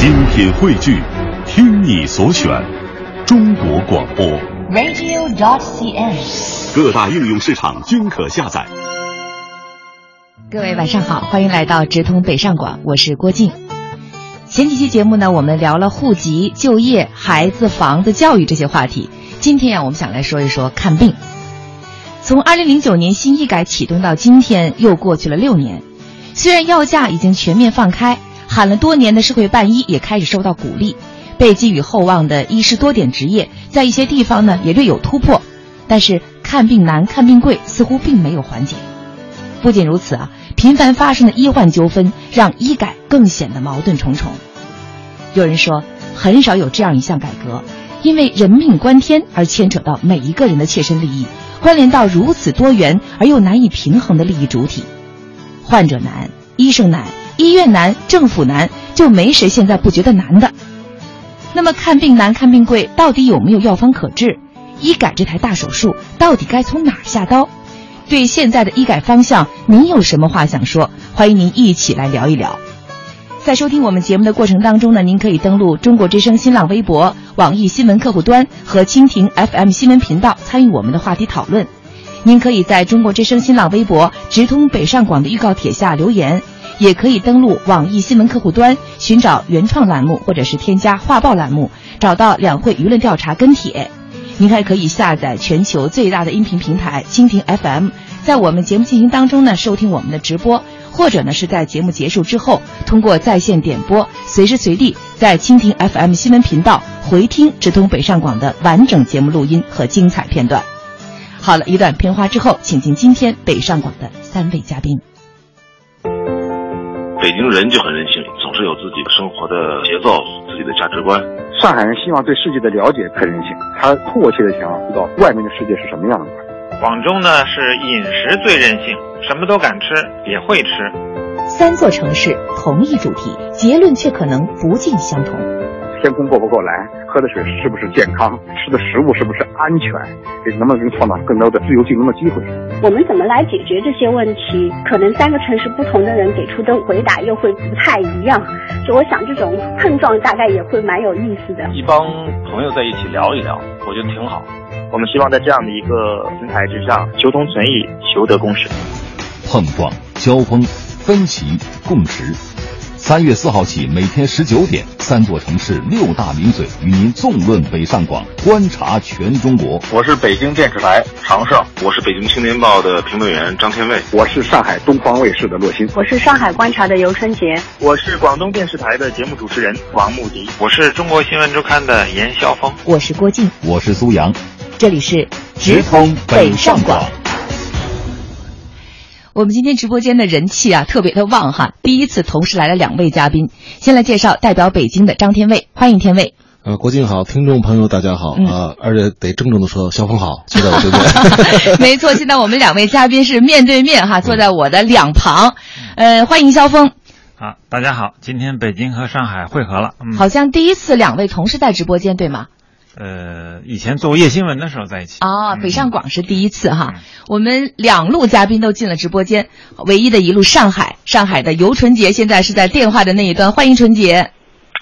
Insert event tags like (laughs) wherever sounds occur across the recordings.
精品汇聚，听你所选，中国广播。radio.dot.cn，。各大应用市场均可下载。各位晚上好，欢迎来到直通北上广，我是郭靖。前几期节目呢，我们聊了户籍、就业、孩子、房子、教育这些话题。今天呀，我们想来说一说看病。从二零零九年新医改启动到今天，又过去了六年。虽然药价已经全面放开，喊了多年的社会办医也开始受到鼓励，被寄予厚望的医师多点执业，在一些地方呢也略有突破。但是看病难、看病贵似乎并没有缓解。不仅如此啊，频繁发生的医患纠纷让医改更显得矛盾重重。有人说，很少有这样一项改革，因为人命关天而牵扯到每一个人的切身利益，关联到如此多元而又难以平衡的利益主体。患者难，医生难，医院难，政府难，就没谁现在不觉得难的。那么看病难、看病贵，到底有没有药方可治？医改这台大手术到底该从哪儿下刀？对现在的医改方向，您有什么话想说？欢迎您一起来聊一聊。在收听我们节目的过程当中呢，您可以登录中国之声新浪微博、网易新闻客户端和蜻蜓 FM 新闻频道参与我们的话题讨论。您可以在中国之声新浪微博直通北上广的预告帖下留言，也可以登录网易新闻客户端寻找原创栏目，或者是添加画报栏目，找到两会舆论调查跟帖。您还可以下载全球最大的音频平台蜻蜓 FM，在我们节目进行当中呢收听我们的直播，或者呢是在节目结束之后通过在线点播，随时随地在蜻蜓 FM 新闻频道回听直通北上广的完整节目录音和精彩片段。好了一段片花之后，请进今天北上广的三位嘉宾。北京人就很任性，总是有自己生活的节奏、自己的价值观。上海人希望对世界的了解很任性，他迫切的想要知道外面的世界是什么样的。广州呢是饮食最任性，什么都敢吃，也会吃。三座城市同一主题，结论却可能不尽相同。天空够不够蓝？喝的水是不是健康？吃的食物是不是安全？能不能创造更多的自由竞争的机会？我们怎么来解决这些问题？可能三个城市不同的人给出的回答又会不太一样。就我想，这种碰撞大概也会蛮有意思的。一帮朋友在一起聊一聊，我觉得挺好。我们希望在这样的一个平台之上，求同存异，求得共识。碰撞、交锋、分歧、共识。三月四号起，每天十九点，三座城市六大名嘴与您纵论北上广，观察全中国。我是北京电视台常胜，我是北京青年报的评论员张天卫，我是上海东方卫视的骆鑫，我是上海观察的尤春杰，我是广东电视台的节目主持人王牧笛，我是中国新闻周刊的严肖峰，我是郭靖，我是苏阳，这里是直通北上广。我们今天直播间的人气啊特别的旺哈，第一次同时来了两位嘉宾。先来介绍代表北京的张天卫，欢迎天卫。呃，郭靖好，听众朋友大家好啊、嗯呃，而且得郑重的说，肖峰好，(laughs) 坐在我对面。(laughs) 没错，现在我们两位嘉宾是面对面哈，坐在我的两旁。呃，欢迎肖峰。啊，大家好，今天北京和上海汇合了。嗯、好像第一次两位同时在直播间，对吗？呃，以前做夜新闻的时候在一起哦，北上广是第一次哈。嗯、我们两路嘉宾都进了直播间，唯一的一路上海，上海的尤纯洁现在是在电话的那一端，欢迎纯洁。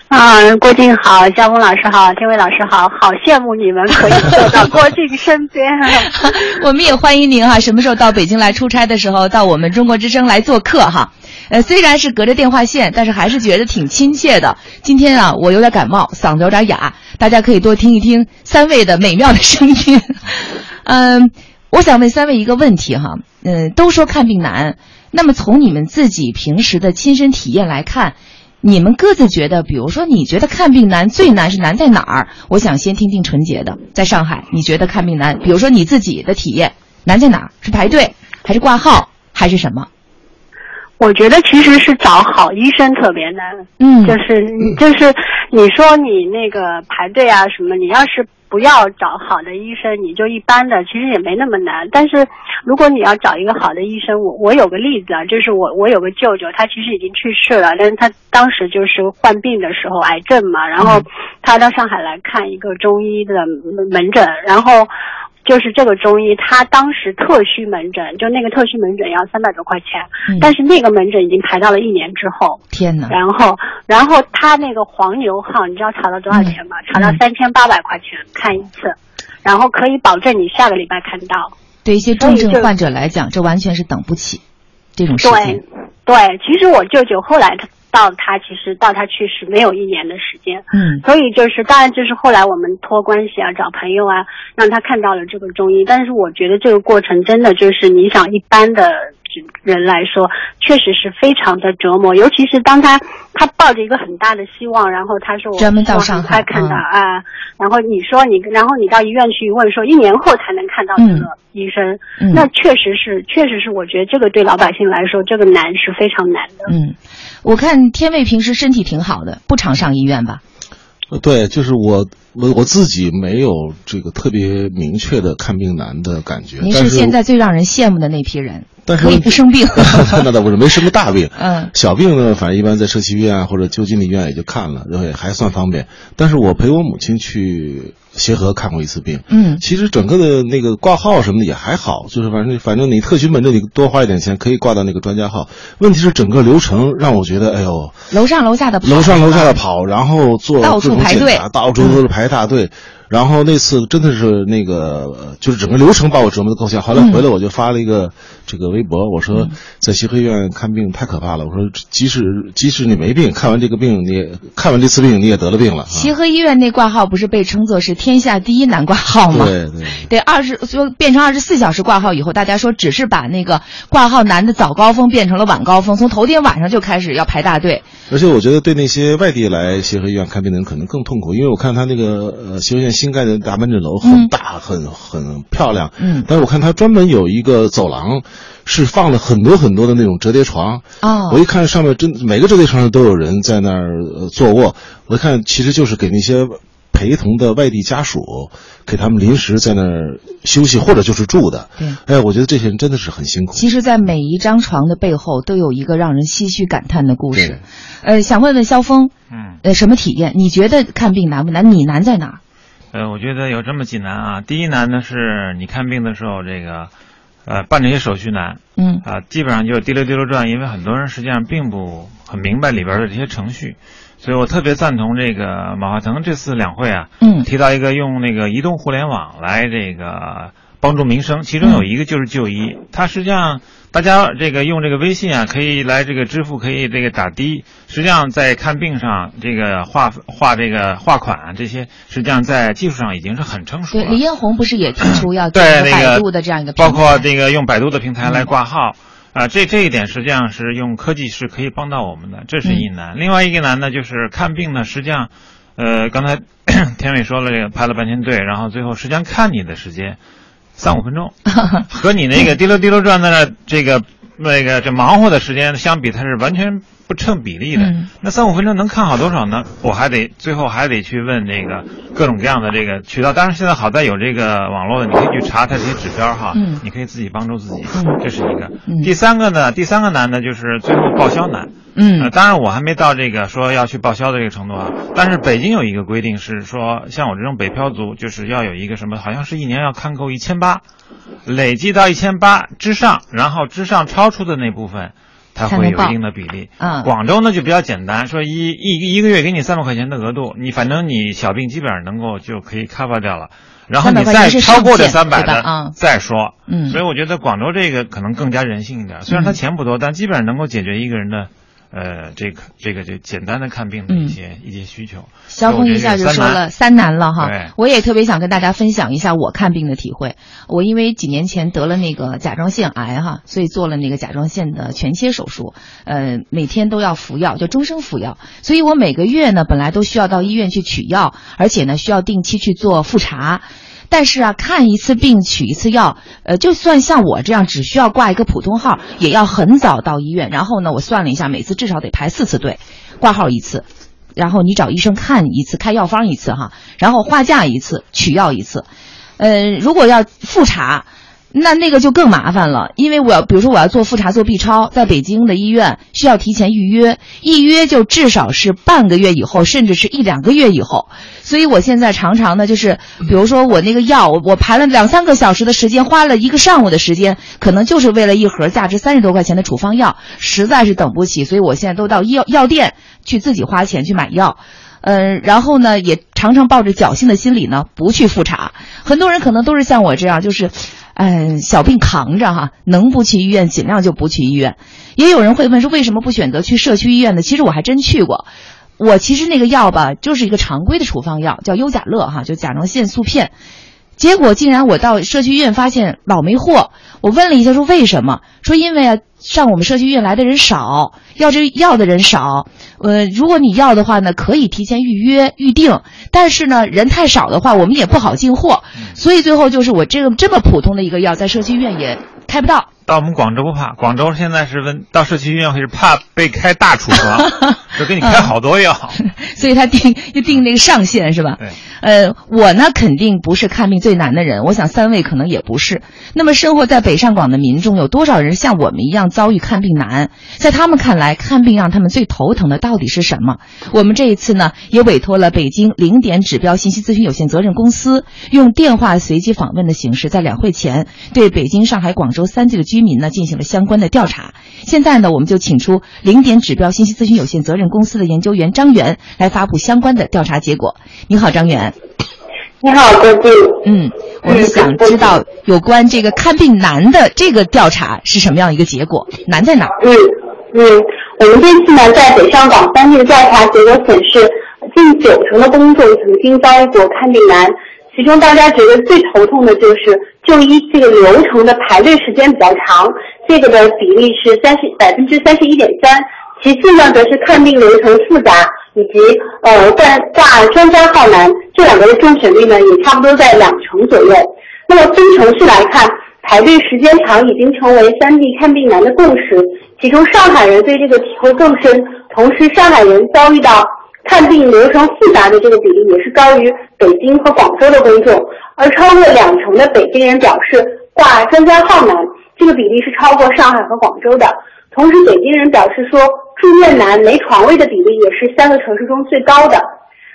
啊，郭靖好，肖峰老师好，天伟老师好，好羡慕你们可以坐到郭靖身边。(laughs) 我们也欢迎您哈，什么时候到北京来出差的时候，到我们中国之声来做客哈。呃，虽然是隔着电话线，但是还是觉得挺亲切的。今天啊，我有点感冒，嗓子有点哑，大家可以多听一听三位的美妙的声音。(laughs) 嗯，我想问三位一个问题哈，嗯，都说看病难，那么从你们自己平时的亲身体验来看，你们各自觉得，比如说你觉得看病难最难是难在哪儿？我想先听听纯洁的，在上海你觉得看病难，比如说你自己的体验难在哪儿？是排队，还是挂号，还是什么？我觉得其实是找好医生特别难，嗯，就是就是你说你那个排队啊什么，你要是不要找好的医生，你就一般的，其实也没那么难。但是如果你要找一个好的医生，我我有个例子啊，就是我我有个舅舅，他其实已经去世了，但是他当时就是患病的时候癌症嘛，然后他到上海来看一个中医的门诊，然后就是这个中医，他当时特需门诊，就那个特需门诊要三百多块钱，嗯但是那个门诊已经排到了一年之后。天哪！然后，然后他那个黄牛号，你知道查到多少钱吗？查到嗯三千八百块钱看一次，然后可以保证你下个礼拜看到。对一些重症患者来讲，这完全是等不起这种时对。，对，其实我舅舅后来他到他其实到他去世没有一年的时间，嗯所以就是当然就是后来我们托关系啊，找朋友啊，让他看到了这个中医。但是我觉得这个过程真的就是你想一般的人来说，确实是非常的折磨，尤其是当他他抱着一个很大的希望，然后他说我专门到上海看到嗯啊，然后你说你，然后你到医院去问说一年后才能看到这个医生，嗯那确实是确实是我觉得这个对老百姓来说这个难是非常难的。嗯，我看天卫平时身体挺好的，不常上医院吧？呃对，就是我我我自己没有这个特别明确的看病难的感觉。您但是现在最让人羡慕的那批人，但是可以不生病。(laughs) 那倒不是，没什么大病。嗯小病呢，反正一般在社区医院或者就近的医院也就看了，然后也还算方便。但是我陪我母亲去协和看过一次病，嗯其实整个的那个挂号什么的也还好，就是反正反正你特需门诊你多花一点钱可以挂到那个专家号。问题是整个流程让我觉得，哎呦，楼上楼下的跑楼上楼下的跑，然后做到处排队到处都是排大队。然后那次真的是那个，呃就是整个流程把我折磨的够呛。后来回来我就发了一个这个微博，我说在协和医院看病太可怕了。我说即使即使你没病，看完这个病你也看完这次病你也得了病了。啊协和医院那挂号不是被称作是天下第一难挂号吗？对对。得二十就变成二十四小时挂号以后，大家说只是把那个挂号难的早高峰变成了晚高峰，从头天晚上就开始要排大队。而且我觉得对那些外地来协和医院看病的人可能更痛苦，因为我看他那个呃协和医院新盖的大门诊楼很大、很很漂亮，嗯。但是我看他专门有一个走廊，是放了很多很多的那种折叠床。哦。我一看上面真每个折叠床上都有人在那儿、呃、坐卧，我一看其实就是给那些陪同的外地家属给他们临时在那儿休息或者就是住的。对哎，我觉得这些人真的是很辛苦。其实，在每一张床的背后都有一个让人唏嘘感叹的故对事。呃，想问问肖峰，嗯，呃，什么体验？你觉得看病难不难？你难在哪儿？呃，我觉得有这么几难啊。第一难呢是你看病的时候，这个呃办这些手续难嗯啊，基本上就滴溜滴溜转，因为很多人实际上并不很明白里边的这些程序，所以我特别赞同这个马化腾这次两会啊，嗯。提到一个用那个移动互联网来这个帮助民生，其中有一个就是就医，它实际上大家这个用这个微信啊，可以来这个支付，可以这个打的，实际上在看病上这个划划这个划款啊这些，实际上在技术上已经是很成熟了。对，李彦宏不是也提出要对百度的这样一个平台，包括这个用百度的平台来挂号。啊，这这一点实际上是用科技是可以帮到我们的，这是一难。另外一个难呢，就是看病呢，实际上，呃，刚才 (coughs) 田伟说了，这个排了半天队，然后最后实际上看你的时间三五分钟，(laughs) 和你那个滴溜滴溜转在那儿这个那个这忙活的时间相比，它是完全不成比例的。嗯那三五分钟能看好多少呢？我还得最后还得去问这个各种各样的这个渠道。当然现在好在有这个网络的，你可以去查它这些指标哈，嗯你可以自己帮助自己，嗯这是一个。嗯第三个呢，第三个难呢就是最后报销难。嗯呃，当然我还没到这个说要去报销的这个程度啊。但是北京有一个规定是说，像我这种北漂族，就是要有一个什么，好像是一年要看够一千八，累计到一千八之上，然后之上超出的那部分，它才会有一定的比例。嗯广州呢就比较简单，说一一一个月给你三百块钱的额度，你反正你小病基本上能够就可以 cover 掉了。然后你再超过这三百的嗯再说。嗯所以我觉得广州这个可能更加人性一点，虽然它嗯钱不多，但基本上能够解决一个人的。呃，这个这个这简单的看病的一些、一些需求，肖峰一下就说了三难了哈，我也特别想跟大家分享一下我看病的体会。我因为几年前得了那个甲状腺癌哈，所以做了那个甲状腺的全切手术，呃，每天都要服药，就终生服药。所以我每个月呢，本来都需要到医院去取药，而且呢，需要定期去做复查。但是啊，看一次病取一次药，呃，就算像我这样只需要挂一个普通号，也要很早到医院。然后呢，我算了一下，每次至少得排四次队，挂号一次，然后你找医生看一次，开药方一次哈，然后划价一次，取药一次。呃，如果要复查，那那个就更麻烦了，因为我要，比如说我要做复查、做 B 超，在北京的医院需要提前预约，一约就至少是半个月以后，甚至是一两个月以后。所以我现在常常呢，就是比如说我那个药，我排了两三个小时的时间，花了一个上午的时间，可能就是为了一盒价值三十多块钱的处方药，实在是等不起，所以我现在都到药药店去自己花钱去买药。嗯，然后呢，也常常抱着侥幸的心理呢，不去复查。很多人可能都是像我这样，就是，嗯，小病扛着哈，能不去医院尽量就不去医院。也有人会问说，为什么不选择去社区医院呢？其实我还真去过。我其实那个药吧，就是一个常规的处方药，叫优甲乐哈，就甲状腺素片。结果竟然我到社区医院发现老没货。我问了一下，说为什么？说因为啊。上我们社区医院来的人少，要这药的人少。呃，如果你要的话呢，可以提前预约预定。但是呢，人太少的话，我们也不好进货。所以最后就是我这个这么普通的一个药，在社区医院也开不到。到我们广州不怕，广州现在是问到社区医院会是怕被开大处方，(laughs) 就给你开好多药。(laughs) 所以他定就定那个上限是吧？对。呃，我呢肯定不是看病最难的人，我想三位可能也不是。那么生活在北上广的民众有多少人像我们一样？遭遇看病难，在他们看来，看病让他们最头疼的到底是什么？我们这一次呢，也委托了北京零点指标信息咨询有限责任公司，用电话随机访问的形式，在两会前对北京、上海、广州三地的居民呢进行了相关的调查。现在呢，我们就请出零点指标信息咨询有限责任公司的研究员张元来发布相关的调查结果。你好，张元。你好，郭静。嗯，我们想知道有关这个看病难的这个调查是什么样一个结果？难在哪？嗯嗯，我们这次呢，在北上广三地的调查结果显示，近九成的公众曾经遭遇过看病难，其中大家觉得最头痛的就是就医这个流程的排队时间比较长，这个的比例是三十百分之三十一点三。其次呢，则是看病流程复杂。以及呃挂挂专家号难，这两个的中选率呢也差不多在两成左右。那么分城市来看，排队时间长已经成为三地看病难的共识。其中上海人对这个体会更深，同时上海人遭遇到看病流程复杂的这个比例也是高于北京和广州的公众。而超过两成的北京人表示挂专家号难，这个比例是超过上海和广州的。同时，北京人表示说。住院难、没床位的比例也是三个城市中最高的。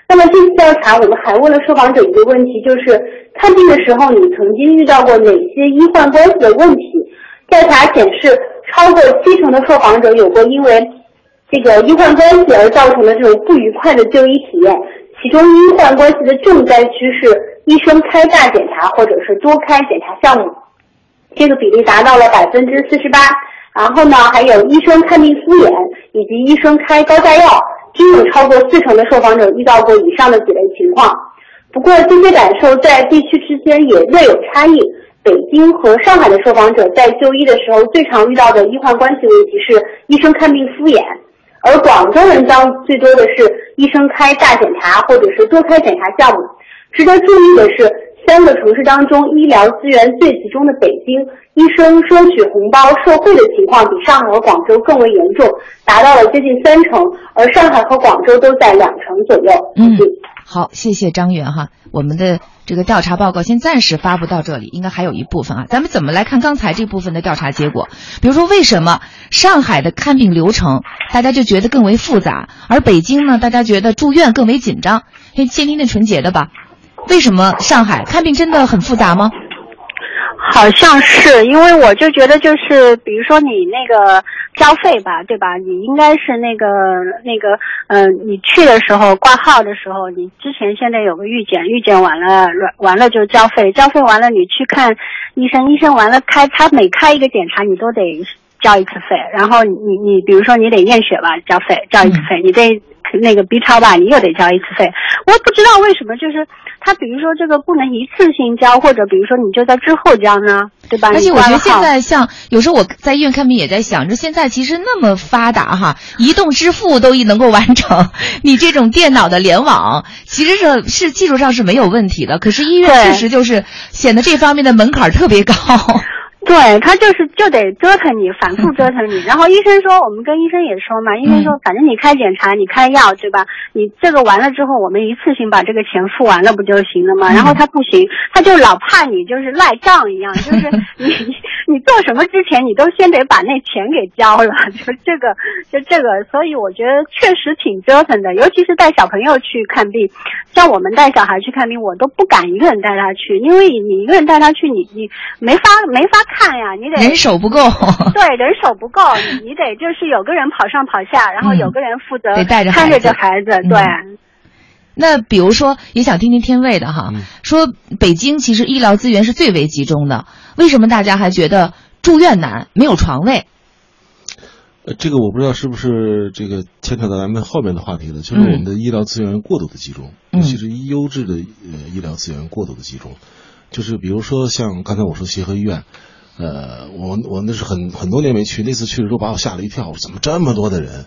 那么这次调查，我们还问了受访者一个问题，就是看病的时候，你曾经遇到过哪些医患关系的问题？调查显示，超过七成的受访者有过因为这个医患关系而造成的这种不愉快的就医体验。其中，医患关系的重灾区是医生开大检查或者是多开检查项目，这个比例达到了百分之四十八。然后呢，还有医生看病敷衍，以及医生开高价药，均有超过四成的受访者遇到过以上的几类情况。不过这些感受在地区之间也略有差异。北京和上海的受访者在就医的时候最常遇到的医患关系问题是医生看病敷衍，而广州人遭最多的是医生开大检查或者是多开检查项目。值得注意的是。三个城市当中，医疗资源最集中的北京，医生收取红包受贿的情况比上海和广州更为严重，达到了接近三成，而上海和广州都在两成左右。嗯，好，谢谢张元哈，我们的这个调查报告先暂时发布到这里，应该还有一部分啊，咱们怎么来看刚才这部分的调查结果？比如说，为什么上海的看病流程大家就觉得更为复杂，而北京呢，大家觉得住院更为紧张？先先听听纯洁的吧。为什么上海看病真的很复杂吗？好像是，因为我就觉得就是，比如说你那个交费吧，对吧？你应该是那个那个，嗯，你去的时候挂号的时候，你之前现在有个预检，预检完了完了就交费，交费完了你去看医生，医生完了开他每开一个检查你都得交一次费，然后你你比如说你得验血吧，交费交一次费，你得。那个 B 超吧，你又得交一次费，我不知道为什么，就是他比如说这个不能一次性交，或者比如说你就在之后交呢，对吧？而且我觉得现在像有时候我在医院看病也在想，着现在其实那么发达哈，移动支付都能够完成，你这种电脑的联网其实是是技术上是没有问题的，可是医院确实就是显得这方面的门槛特别高。对他就是就得折腾你，反复折腾你。然后医生说，我们跟医生也说嘛，医生说，反正你开检查，你开药，对吧？你这个完了之后，我们一次性把这个钱付完了不就行了吗？然后他不行，他就老怕你就是赖账一样，就是 (laughs) 你你做什么之前，你都先得把那钱给交了，就这个就这个。所以我觉得确实挺折腾的，尤其是带小朋友去看病，像我们带小孩去看病，我都不敢一个人带他去，因为你一个人带他去，你你没法没法。看呀，你得人手不够。对，人手不够，你得就是有个人跑上跑下，然后有个人负责得带着看着这孩子。对。那比如说，也想听听天卫的哈，说北京其实医疗资源是最为集中的，为什么大家还觉得住院难，没有床位？呃，这个我不知道是不是这个牵扯到咱们后面的话题了，就是我们的医疗资源过度的集中，尤其是优质的呃医疗资源过度的集中，就是比如说像刚才我说协和医院。呃，我我那是很很多年没去，那次去的时候把我吓了一跳，怎么这么多的人？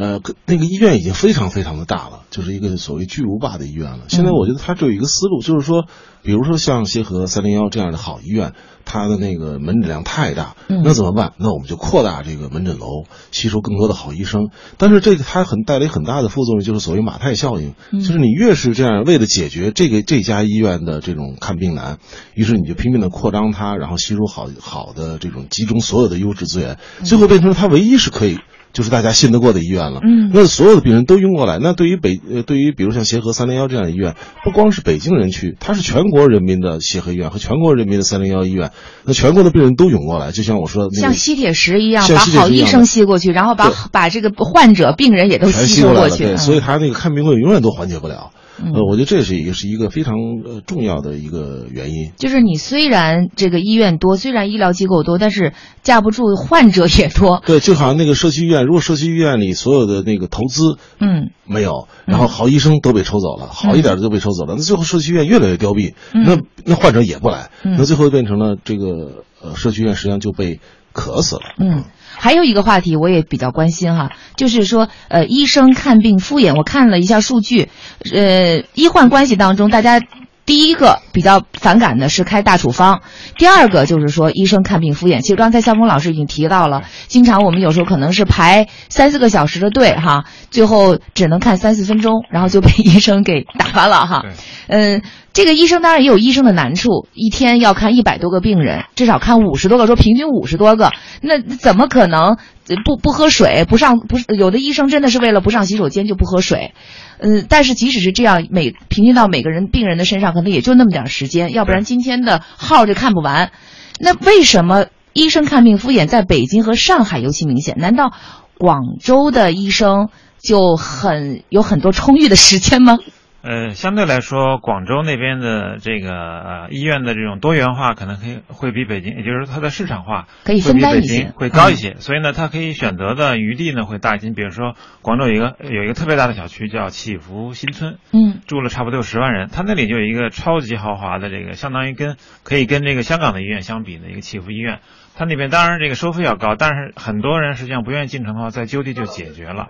呃，那个医院已经非常非常的大了，就是一个所谓巨无霸的医院了。现在我觉得它只有一个思路，就是说，比如说像协和三零幺这样的好医院，它的那个门诊量太大，那怎么办？那我们就扩大这个门诊楼，吸收更多的好医生。但是这个它很带来很大的副作用，就是所谓马太效应，就是你越是这样为了解决这个这家医院的这种看病难，于是你就拼命的扩张它，然后吸收好好的这种集中所有的优质资源，最后变成它唯一是可以。就是大家信得过的医院了，嗯，那所有的病人都涌过来，那对于北呃，对于比如像协和三零幺这样的医院，不光是北京人去，它是全国人民的协和医院和全国人民的三零幺医院，那全国的病人都涌过来，就像我说，像吸铁石一样，把好医生吸过去，然后把把这个患者病人也都吸过去，对，所以他那个看病会永远都缓解不了。呃，我觉得这是也是一个非常呃重要的一个原因。就是你虽然这个医院多，虽然医疗机构多，但是架不住患者也多。对，就好像那个社区医院，如果社区医院里所有的那个投资嗯没有，然后好医生都被抽走了，好一点的都被抽走了，那最后社区医院越来越凋敝，那那患者也不来，那最后变成了这个呃社区医院实际上就被渴死了。嗯。还有一个话题我也比较关心哈，就是说，呃，医生看病敷衍。我看了一下数据，呃，医患关系当中，大家第一个比较反感的是开大处方，第二个就是说医生看病敷衍。其实刚才肖峰老师已经提到了，经常我们有时候可能是排三四个小时的队哈，最后只能看三四分钟，然后就被 (laughs) 医生给打发了哈。嗯。这个医生当然也有医生的难处，一天要看一百多个病人，至少看五十多个，说平均五十多个，那怎么可能不不喝水不上不是有的医生真的是为了不上洗手间就不喝水，嗯，但是即使是这样，每平均到每个人病人的身上可能也就那么点时间，要不然今天的号就看不完。那为什么医生看病敷衍在北京和上海尤其明显？难道广州的医生就很有很多充裕的时间吗？呃，相对来说，广州那边的这个呃医院的这种多元化可能可以会比北京，也就是它的市场化可以分担一些，会高一些。所以呢，它可以选择的余地呢会大一些。比如说，广州有一个有一个特别大的小区叫祈福新村，嗯，住了差不多有十万人，它那里就有一个超级豪华的这个，相当于跟可以跟这个香港的医院相比的一个祈福医院。它那边当然这个收费要高，但是很多人实际上不愿意进城的话，在就地就解决了。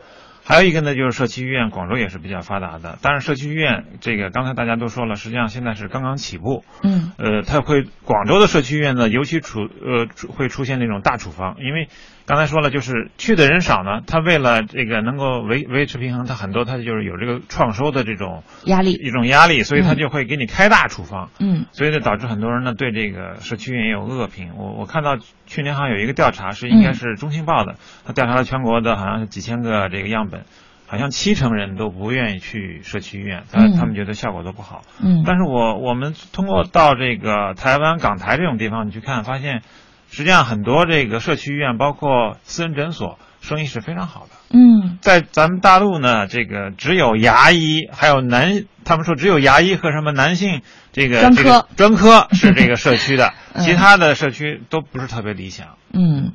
还有一个呢，就是社区医院，广州也是比较发达的。但是社区医院这个，刚才大家都说了，实际上现在是刚刚起步。嗯。呃，它会广州的社区医院呢，尤其处呃会出现那种大处方，因为刚才说了，就是去的人少呢，他为了这个能够维维持平衡，他很多他就是有这个创收的这种压力，一种压力，所以他就会给你开大处方。嗯。所以呢，导致很多人呢对这个社区医院也有恶评。我我看到去年好像有一个调查，是应该是中青报的，他调查了全国的好像是几千个这个样本。好像七成人都不愿意去社区医院，他他们觉得效果都不好。嗯，但是我我们通过到这个台湾港台这种地方你去看，发现实际上很多这个社区医院，包括私人诊所，生意是非常好的。嗯，在咱们大陆呢，这个只有牙医，还有男，他们说只有牙医和什么男性这个专科专科是这个社区的，(laughs) 其他的社区都不是特别理想。嗯。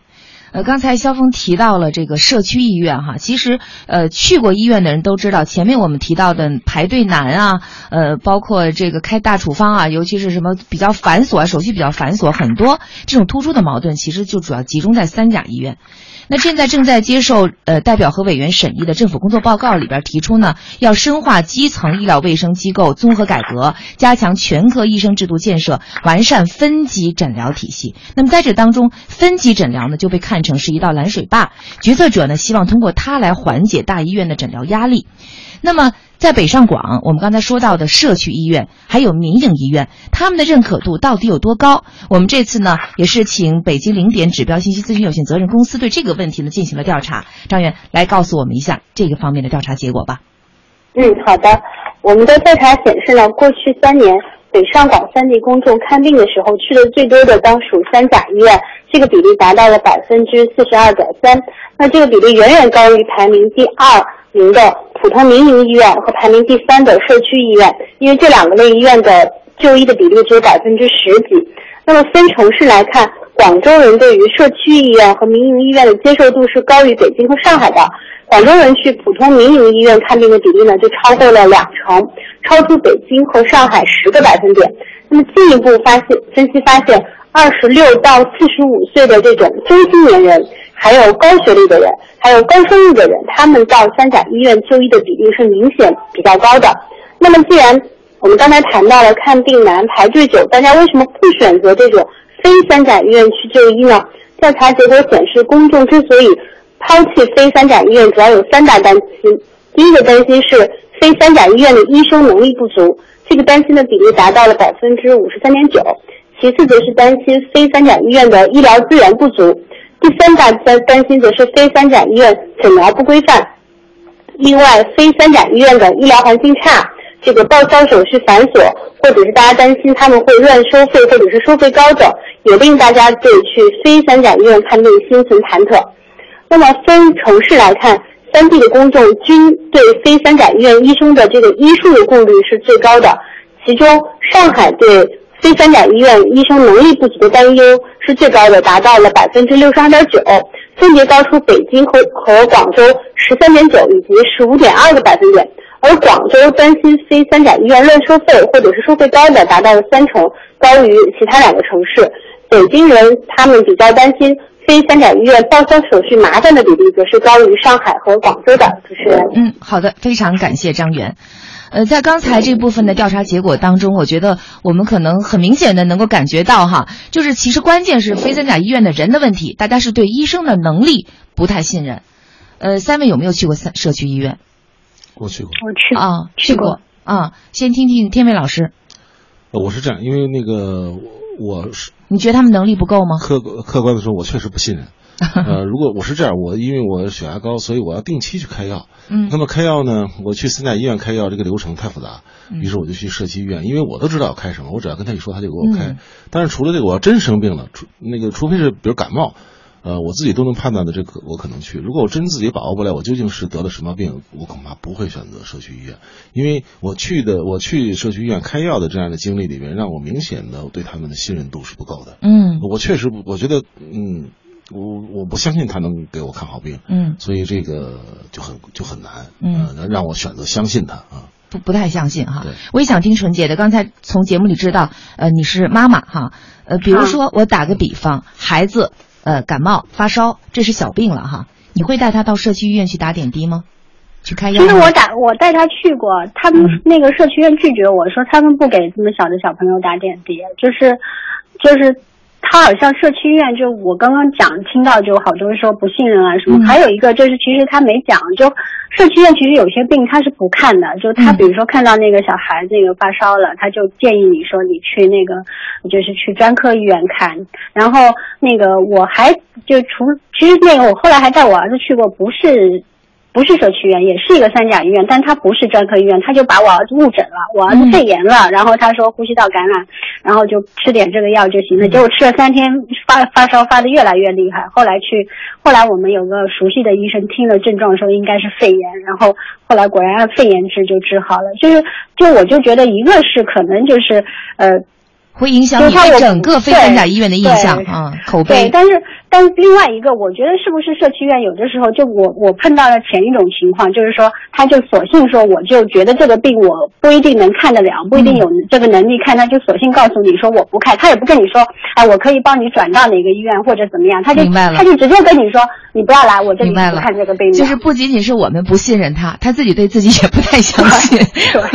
呃，刚才肖峰提到了这个社区医院哈，其实呃去过医院的人都知道，前面我们提到的排队难啊，呃，包括这个开大处方啊，尤其是什么比较繁琐啊，手续比较繁琐，很多这种突出的矛盾，其实就主要集中在三甲医院。那现在正在接受呃代表和委员审议的政府工作报告里边提出呢，要深化基层医疗卫生机构综合改革，加强全科医生制度建设，完善分级诊疗体系。那么在这当中，分级诊疗呢就被看成是一道拦水坝，决策者呢希望通过它来缓解大医院的诊疗压力。那么。在北上广，我们刚才说到的社区医院还有民营医院，他们的认可度到底有多高？我们这次呢，也是请北京零点指标信息咨询有限责任公司对这个问题呢进行了调查。张员来告诉我们一下这个方面的调查结果吧。嗯，好的。我们的调查显示呢，过去三年北上广三地公众看病的时候去的最多的当属三甲医院，这个比例达到了百分之四十二点三。那这个比例远远高于排名第二名的。普通民营医院和排名第三的社区医院，因为这两个类医院的就医的比例只有百分之十几。那么分城市来看，广州人对于社区医院和民营医院的接受度是高于北京和上海的。广州人去普通民营医院看病的比例呢，就超过了两成，超出北京和上海十个百分点。那么进一步发现，分析发现，二十六到四十五岁的这种中青年人。还有高学历的人，还有高收入的人，他们到三甲医院就医的比例是明显比较高的。那么，既然我们刚才谈到了看病难、排队久，大家为什么不选择这种非三甲医院去就医呢？调查结果显示，公众之所以抛弃非三甲医院，主要有三大担心。第一个担心是非三甲医院的医生能力不足，这个担心的比例达到了百分之五十三点九。其次，则是担心非三甲医院的医疗资源不足。第三大担担心则是非三甲医院诊疗不规范，另外非三甲医院的医疗环境差，这个报销手续繁琐，或者是大家担心他们会乱收费，或者是收费高等，也令大家对去非三甲医院看病心存忐忑。那么分城市来看，三地的公众均对非三甲医院医生的这个医术的顾虑是最高的，其中上海对。非三甲医院医生能力不足的担忧是最高的，达到了百分之六十二点九，分别高出北京和和广州十三点九以及十五点二个百分点。而广州担心非三甲医院乱收费或者是收费高的达到了三成，高于其他两个城市。北京人他们比较担心非三甲医院报销手续麻烦的比例，则是高于上海和广州的。主持人，嗯，好的，非常感谢张源。呃，在刚才这部分的调查结果当中，我觉得我们可能很明显的能够感觉到哈，就是其实关键是非三甲医院的人的问题，大家是对医生的能力不太信任。呃，三位有没有去过三社区医院？我去过，我去啊，去过啊。先听听天伟老师。我是这样，因为那个我是你觉得他们能力不够吗？客客观的说，我确实不信任。(laughs) 呃，如果我是这样，我因为我血压高，所以我要定期去开药。嗯，那么开药呢，我去三甲医院开药这个流程太复杂，于是我就去社区医院，因为我都知道要开什么，我只要跟他一说，他就给我开。但是除了这个，我要真生病了，除那个除非是比如感冒，呃，我自己都能判断的，这个我可能去。如果我真自己把握不了，我究竟是得了什么病，我恐怕不会选择社区医院，因为我去的我去社区医院开药的这样的经历里面，让我明显的对他们的信任度是不够的。嗯，我确实不，我觉得，嗯。我我不相信他能给我看好病，嗯，所以这个就很就很难，嗯，能让我选择相信他啊，不不太相信哈。对，我也想听纯洁的。刚才从节目里知道，呃，你是妈妈哈，呃，比如说我打个比方，孩子呃感冒发烧，这是小病了哈，你会带他到社区医院去打点滴吗？去开药？其实我打我带他去过，他们那个社区医院拒绝我说他们不给这么小的小朋友打点滴，就是就是。他好像社区医院，就我刚刚讲听到，就好多人说不信任啊什么。还有一个就是，其实他没讲，就社区医院其实有些病他是不看的，就他比如说看到那个小孩子那个发烧了，他就建议你说你去那个，就是去专科医院看。然后那个我还就除其实那个我后来还带我儿子去过，不是。不是社区医院，也是一个三甲医院，但他不是专科医院，他就把我儿子误诊了，我儿子肺炎了，然后他说呼吸道感染，然后就吃点这个药就行了。结果吃了三天，发发烧发的越来越厉害。后来去，后来我们有个熟悉的医生听了症状说应该是肺炎，然后后来果然按肺炎治就治好了。就是，就我就觉得一个是可能就是呃。会影响你对整个非对三甲医院的印象对啊，口碑对，但是但是另外一个，我觉得是不是社区医院有的时候就我我碰到了前一种情况，就是说他就索性说我就觉得这个病我不一定能看得了，不一定有这个能力看，他就索性告诉你说我不看，他也不跟你说，哎，我可以帮你转到哪个医院或者怎么样，他就他就直接跟你说你不要来，我这里不看这个病的。就是不仅仅是我们不信任他，他自己对自己也不太相信。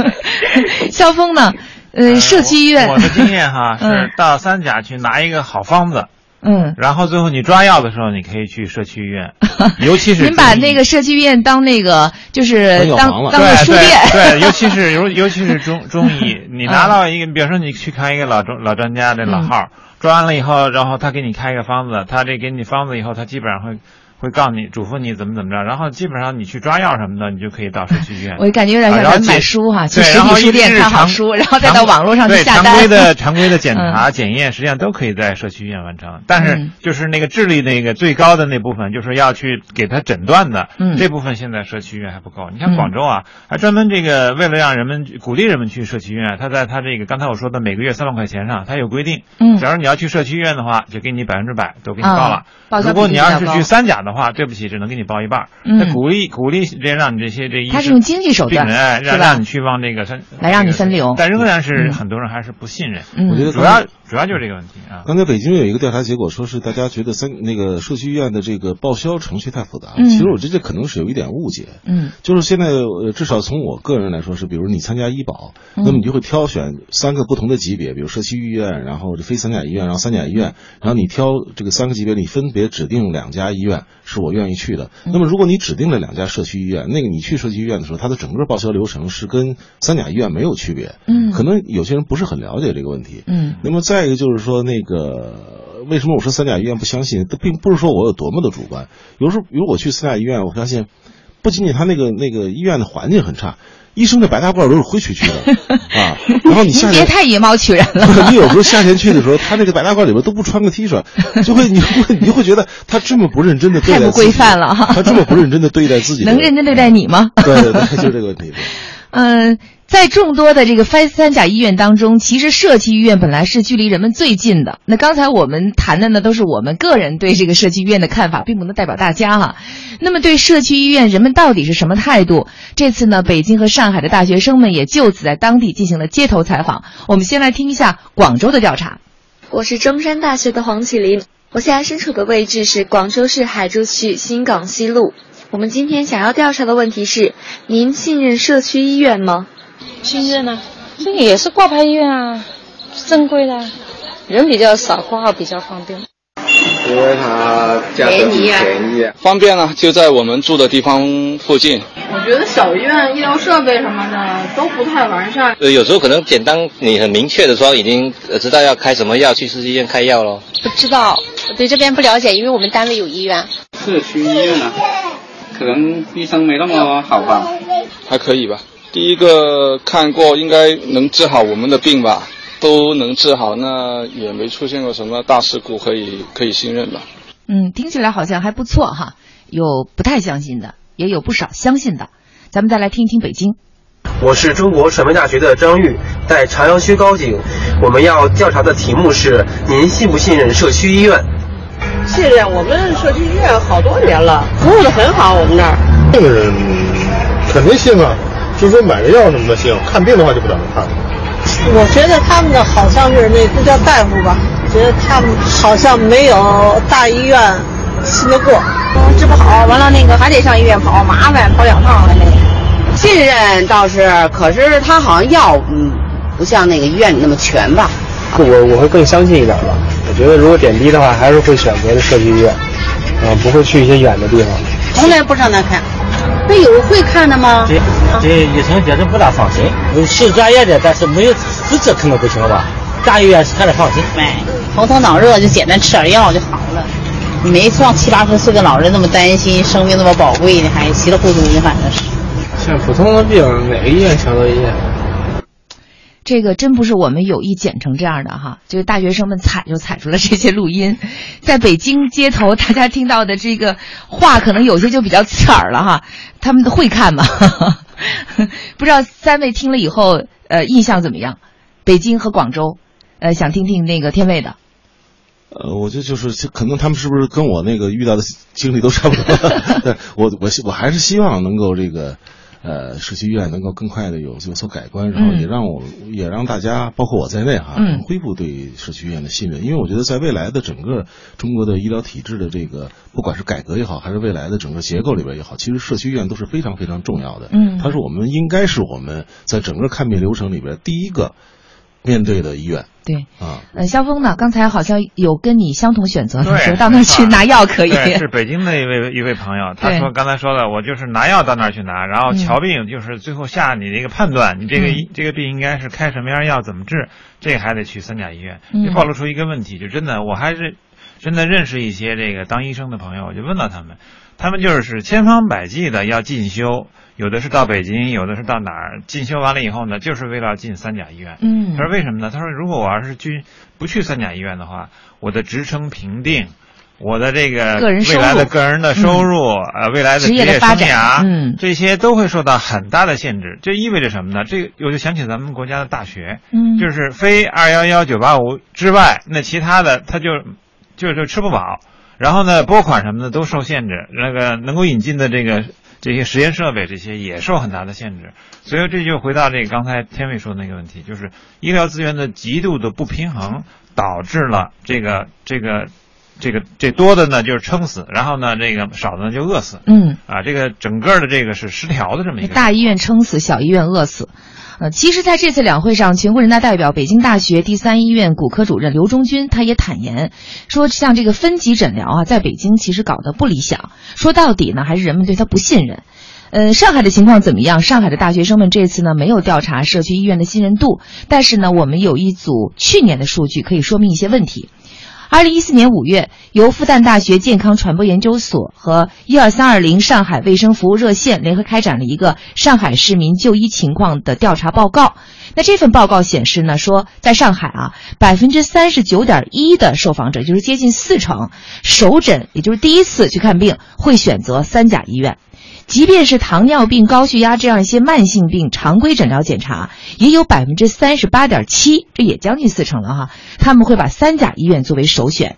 (laughs) (laughs) 肖峰呢？呃，社区医院，我的经验哈 (laughs) 嗯。是到三甲去拿一个好方子，嗯，然后最后你抓药的时候，你可以去社区医院，(laughs) 尤其是您把那个社区医院当那个就是当当个书店，对对，(laughs) 尤其是尤尤其是中中医，你拿到一个，比如说你去看一个老中老专家的老号，抓完了以后，然后他给你开一个方子，他这给你方子以后，他基本上会。会告诉你，嘱咐你怎么怎么着，然后基本上你去抓药什么的，你就可以到社区医院。我感觉有点像咱买书哈，去对，实体书店一直常看好书，然后再到网络上去对常下单。规的常规的检嗯查、检验，实际上都可以在社区医院完成。但是嗯就是那个智力那个最高的那部分，就是要去给他诊断的，嗯这部分现在社区医院还不够。你嗯看广州啊，还专门这个为了让人们鼓励人们去社区医院，他在他这个刚才我说的每个月三万块钱上，他有规定。嗯假如你要去社区医院的话，就给你百分之百都给你啊报了。报如果你要是去三甲的话，对不起，只能给你报一半儿。嗯。那鼓励鼓励这让你这些这医生他是用经济手段哎是吧？让让你去往这个分来让你分流。但仍然是嗯。很多人还是不信任。嗯。我觉得主要主要就是这个问题啊。刚才北京有一个调查结果，说是大家觉得三那个社区医院的这个报销程序太复杂。嗯其实我觉得这可能是有一点误解。嗯就是现在呃，至少从我个人来说是，比如你参加医保，嗯那么你就会挑选三个不同的级别，比如社区医院，然后非三甲医院，然后三甲医院，然后你挑这个三个级别，你分别指定两家医院是我愿意去的。嗯那么如果你指定了两家社区医院，那个你去社区医院的时候，它的整个报销流程是跟三甲医院没有区别。嗯可能有些人不是很了解这个问题。嗯那么再一个就是说，那个为什么我说三甲医院不相信？这并不是说我有多么的主观。有时候，比如我去三甲医院，我相信不仅仅他那个那个医院的环境很差，医生的白大褂都是灰黢黢的 (laughs) 啊。然后你夏天您别太以貌取人了。(laughs) 你有时候夏天去的时候，他那个白大褂里边都不穿个 T 恤，就会你会你就会觉得他这么不认真的对待太不规范了哈他这么不认真的对待自己，(laughs) 能认真对待你吗？对对对，就是这个问题。嗯，在众多的这个非三甲医院当中，其实社区医院本来是距离人们最近的。那刚才我们谈的呢，都是我们个人对这个社区医院的看法，并不能代表大家哈。那么对社区医院，人们到底是什么态度？这次呢，北京和上海的大学生们也就此在当地进行了街头采访。我们先来听一下广州的调查。我是中山大学的黄启林，我现在身处的位置是广州市海珠区新港西路。我们今天想要调查的问题是：您信任社区医院吗？信任啊，这也是挂牌医院啊，正规的，人比较少，挂号比较方便。因为它价格比便宜，方便啊，就在我们住的地方附近。我觉得小医院医疗设备什么的都不太完善。呃，有时候可能简单，你很明确的说已经呃知道要开什么药，去市医院开药喽。不知道，我对这边不了解，因为我们单位有医院。社区医院啊，可能医生没那么好吧？还可以吧。第一个看过，应该能治好我们的病吧，都能治好，那也没出现过什么大事故，可以可以信任吧。嗯，听起来好像还不错哈，有不太相信的，也有不少相信的。咱们再来听一听北京。我是中国传媒大学的张玉，在朝阳区高井。我们要调查的题目是：您信不信任社区医院？信任，我们社区医院好多年了，服务的很好。我们那儿信任肯定信啊，就是说买个药什么的信，看病的话就不怎么看了。我觉得他们的好像是那都叫大夫吧，觉得他们好像没有大医院信得过。治不好，完了那个还得上医院跑，麻烦，跑两趟了那个。信任倒是，可是他好像药嗯不像那个医院里那么全吧。我我会更相信一点吧。我觉得如果点滴的话，还是会选择社区医院，啊，不会去一些远的地方。从来不上那看，那有会看的吗？这这医生觉得不大放心，是专业的，但是没有资质可能不行吧？大医院是看着放心。哎，头疼脑热就简单吃点药就好了，你没像七八十岁的老人那么担心，生命那么宝贵呢，还稀里糊涂的，反正是。像普通的病，哪个医院强到医院？这个真不是我们有意剪成这样的哈，就是大学生们踩就踩出了这些录音，(laughs) 在北京街头，大家听到的这个话可能有些就比较刺耳了哈。他们会看吗？(laughs) 不知道三位听了以后，呃，印象怎么样？北京和广州，呃，想听听那个天卫的。呃，我觉得就是可能他们是不是跟我那个遇到的经历都差不多？(laughs) 对我我我还是希望能够这个。呃，社区医院能够更快的有有所改观，然后也让我也让大家，包括我在内哈，嗯，恢复对社区医院的信任。因为我觉得在未来的整个中国的医疗体制的这个，不管是改革也好，还是未来的整个结构里边也好，其实社区医院都是非常非常重要的。嗯，它是我们应该是我们在整个看病流程里边第一个。面对的医院，对啊，呃，肖峰呢？刚才好像有跟你相同选择，对，(laughs) 说到那儿去拿药可以。是北京的一位一位朋友，他说刚才说的，我就是拿药到那儿去拿，然后瞧病就是最后下你的一个判断，你这个这个病应该是开什么样药，怎么治，这个还得去三甲医院。就暴露出一个问题，就真的我还是真的认识一些这个当医生的朋友，我就问到他们，他们就是千方百计的要进修。有的是到北京，有的是到哪儿进修完了以后呢，就是为了进三甲医院。嗯，他说为什么呢？他说如果我要是去不去三甲医院的话，我的职称评定，我的这个未来的个人的收入，呃，未来的职业生涯，嗯，这些都会受到很大的限制。这意味着什么呢？这我就想起咱们国家的大学，嗯，就是非二幺幺九八五之外，那其他的他就就就吃不饱，然后呢，拨款什么的都受限制，那个能够引进的这个。这些实验设备这些也受很大的限制，所以这就回到这个刚才天伟说的那个问题，就是医疗资源的极度的不平衡，导致了这个这个这个这多的呢就是撑死，然后呢这个少的呢就饿死。嗯，啊，这个整个的这个是失调的这么一个。大医院撑死，小医院饿死。呃，其实，在这次两会上，全国人大代表、北京大学第三医院骨科主任刘忠军他也坦言说，像这个分级诊疗啊，在北京其实搞得不理想。说到底呢，还是人们对他不信任。呃，上海的情况怎么样？上海的大学生们这次呢没有调查社区医院的信任度，但是呢，我们有一组去年的数据可以说明一些问题。二零一四年五月，由复旦大学健康传播研究所和一二三二零上海卫生服务热线联合开展了一个上海市民就医情况的调查报告。那这份报告显示呢，说在上海啊，百分之三十九点一的受访者，就是接近四成，首诊也就是第一次去看病会选择三甲医院。即便是糖尿病、高血压这样一些慢性病，常规诊疗检查也有百分之三十八点七，这也将近四成了哈。他们会把三甲医院作为首选。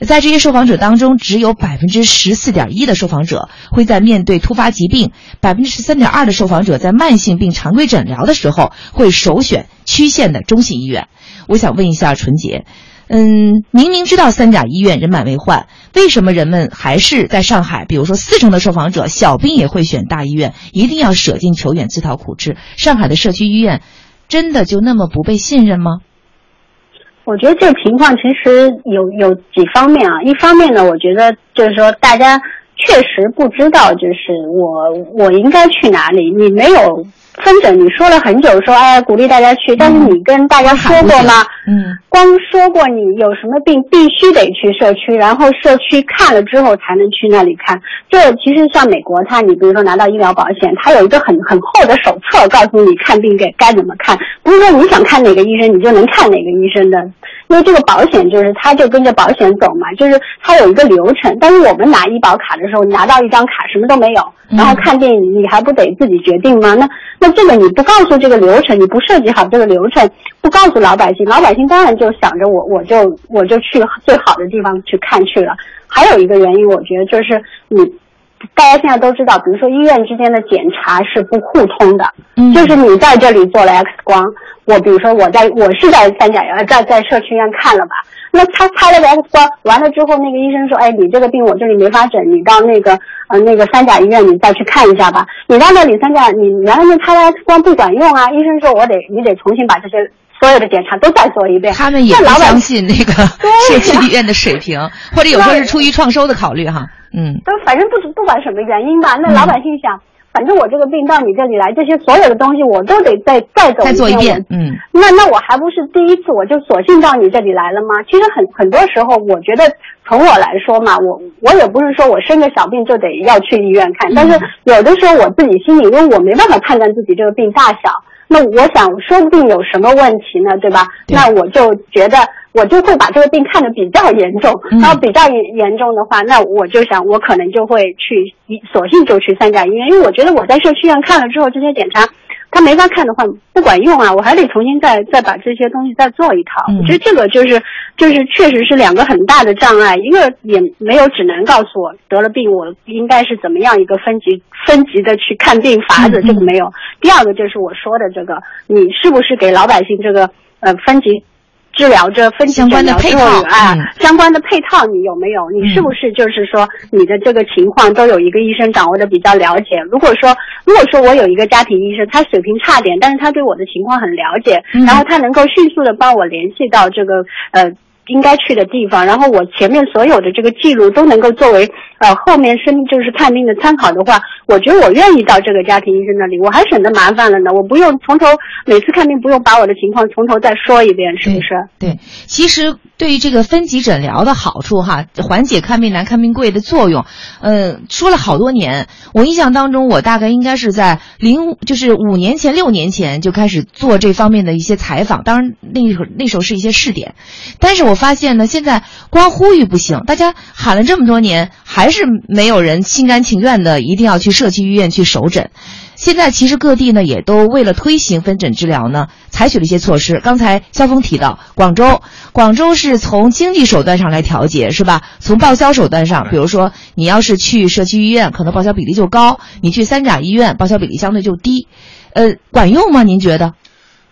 在这些受访者当中，只有百分之十四点一的受访者会在面对突发疾病，百分之十三点二的受访者在慢性病常规诊疗的时候会首选区县的中心医院。我想问一下纯洁。嗯，明明知道三甲医院人满为患，为什么人们还是在上海？比如说，四成的受访者小病也会选大医院，一定要舍近求远，自讨苦吃。上海的社区医院，真的就那么不被信任吗？我觉得这个情况其实有有几方面啊。一方面呢，我觉得就是说大家确实不知道，就是我我应该去哪里，你没有。分诊，你说了很久，说哎呀鼓励大家去，但是你跟大家说过吗？嗯，光说过你有什么病必须得去社区，然后社区看了之后才能去那里看。这其实像美国，它你比如说拿到医疗保险，它有一个很很厚的手册，告诉你看病该该怎么看，不是说你想看哪个医生你就能看哪个医生的。因为这个保险就是它就跟着保险走嘛，就是它有一个流程。但是我们拿医保卡的时候，拿到一张卡什么都没有，然后看电影你还不得自己决定吗？那那这个你不告诉这个流程，你不设计好这个流程，不告诉老百姓，老百姓当然就想着我我就我就去最好的地方去看去了。还有一个原因，我觉得就是你大家现在都知道，比如说医院之间的检查是不互通的，就是你在这里做了 X 光。我比如说我在我是在三甲院在在社区医院看了吧，那他拍了个 X 光完了之后，那个医生说，哎，你这个病我这里没法诊，你到那个呃那个三甲医院你再去看一下吧。你到那里三甲，你原来那拍了 X 光不管用啊，医生说我得你得重新把这些所有的检查都再做一遍。他们也不相信那个 (laughs) 社区医院的水平，或者有时候是出于创收的考虑哈，嗯。都反正不不管什么原因吧，那老百姓想。反正我这个病到你这里来，这些所有的东西我都得再再走再做一遍。嗯，那那我还不是第一次我就索性到你这里来了吗？其实很很多时候，我觉得从我来说嘛，我我也不是说我生个小病就得要去医院看，但是有的时候我自己心里，因为我没办法判断自己这个病大小，那我想说不定有什么问题呢，对吧？那我就觉得。我就会把这个病看得比较严重，然后比较严严重的话，那我就想我可能就会去，索性就去三甲医院，因为我觉得我在社区医院看了之后，这些检查他没法看的话不管用啊，我还得重新再再把这些东西再做一套。我觉得这个就是就是确实是两个很大的障碍，一个也没有指南告诉我得了病我应该是怎么样一个分级分级的去看病法子，这个没有。第二个就是我说的这个，你是不是给老百姓这个呃分级？治疗这分析相关的配套啊，相关的配套你有没有？你是不是就是说你的这个情况都有一个医生掌握的比较了解？如果说如果说我有一个家庭医生，他水平差点，但是他对我的情况很了解，然后他能够迅速的帮我联系到这个呃。应该去的地方，然后我前面所有的这个记录都能够作为呃后面生就是看病的参考的话，我觉得我愿意到这个家庭医生那里，我还省得麻烦了呢。我不用从头每次看病不用把我的情况从头再说一遍，是不是？对，其实对于这个分级诊疗的好处哈，缓解看病难看病贵的作用，嗯，说了好多年。我印象当中，我大概应该是在零就是五年前六年前就开始做这方面的一些采访，当然那那时候是一些试点，但是我。发现呢，现在光呼吁不行，大家喊了这么多年，还是没有人心甘情愿的一定要去社区医院去首诊。现在其实各地呢也都为了推行分诊治疗呢，采取了一些措施。刚才肖峰提到广州，广州是从经济手段上来调节，是吧？从报销手段上，比如说你要是去社区医院，可能报销比例就高；你去三甲医院，报销比例相对就低。呃，管用吗？您觉得？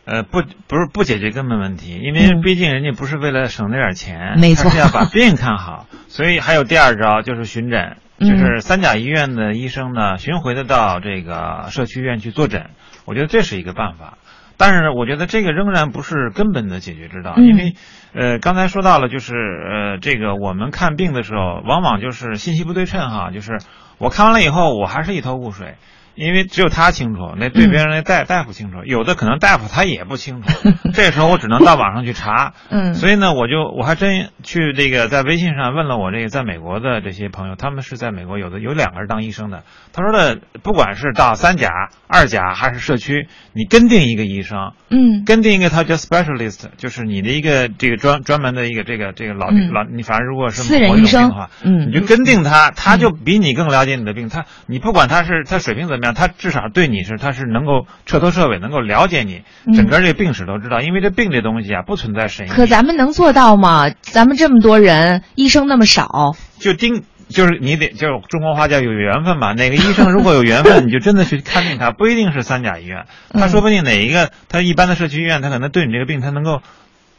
呃，不，不是不解决根本问题，因为毕竟人家不是为了省那点钱，没错，是要把病看好，所以还有第二招就是巡诊，就是三甲医院的医生呢巡回的到这个社区医院去坐诊，我觉得这是一个办法，但是我觉得这个仍然不是根本的解决之道，因为呃刚才说到了，就是呃这个我们看病的时候，往往就是信息不对称哈，就是我看完了以后，我还是一头雾水。因为只有他清楚，那对别人那大大夫清楚，有的可能大夫他也不清楚，(laughs) 这时候我只能到网上去查。(laughs) 嗯，所以呢，我就我还真去这个在微信上问了我这个在美国的这些朋友，他们是在美国有的有两个是当医生的，他说的不管是到三甲、二甲还是社区，你跟定一个医生，嗯，跟定一个他叫 specialist，就是你的一个这个专专门的一个这个这个老老你反正如果是私人医生。的话，嗯，你就跟定他，他就比你更了解你的病，他你不管他是他水平怎么样。他至少对你是，他是能够彻头彻尾能够了解你整个这病史都知道，因为这病这东西啊不存在神医。可咱们能做到吗？咱们这么多人，医生那么少，就盯就是你得就是中国话叫有缘分吧。哪个医生如果有缘分，(laughs) 你就真的去看病，他不一定是三甲医院，他说不定哪一个他一般的社区医院，他可能对你这个病他能够，